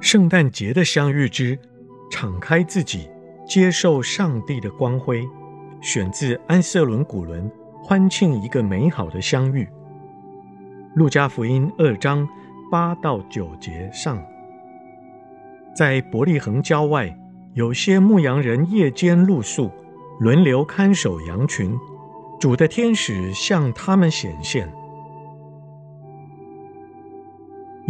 圣诞节的相遇之敞开自己，接受上帝的光辉，选自安瑟伦古伦欢庆一个美好的相遇。路加福音二章八到九节上，在伯利恒郊外，有些牧羊人夜间露宿，轮流看守羊群。主的天使向他们显现。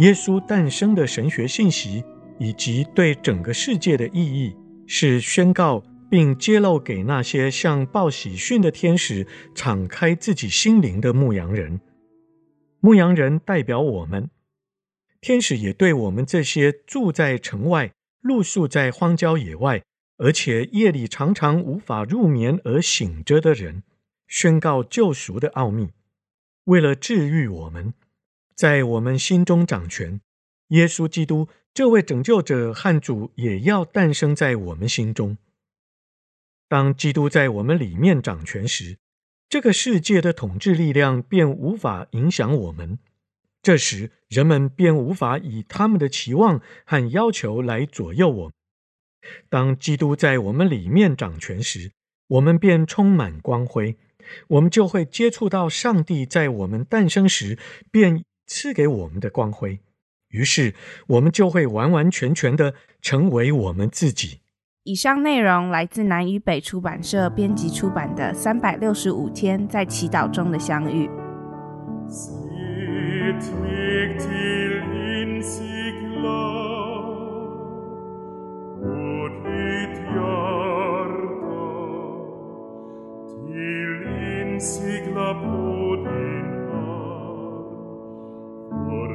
耶稣诞生的神学信息，以及对整个世界的意义，是宣告并揭露给那些向报喜讯的天使敞开自己心灵的牧羊人。牧羊人代表我们，天使也对我们这些住在城外、露宿在荒郊野外，而且夜里常常无法入眠而醒着的人，宣告救赎的奥秘，为了治愈我们。在我们心中掌权，耶稣基督这位拯救者和主也要诞生在我们心中。当基督在我们里面掌权时，这个世界的统治力量便无法影响我们。这时，人们便无法以他们的期望和要求来左右我们。当基督在我们里面掌权时，我们便充满光辉，我们就会接触到上帝在我们诞生时便赐给我们的光辉于是我们就会完完全全的成为我们自己。以上内容来自南与北出版社编辑出版的三百六十五天在祈祷中的相遇。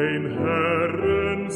Herren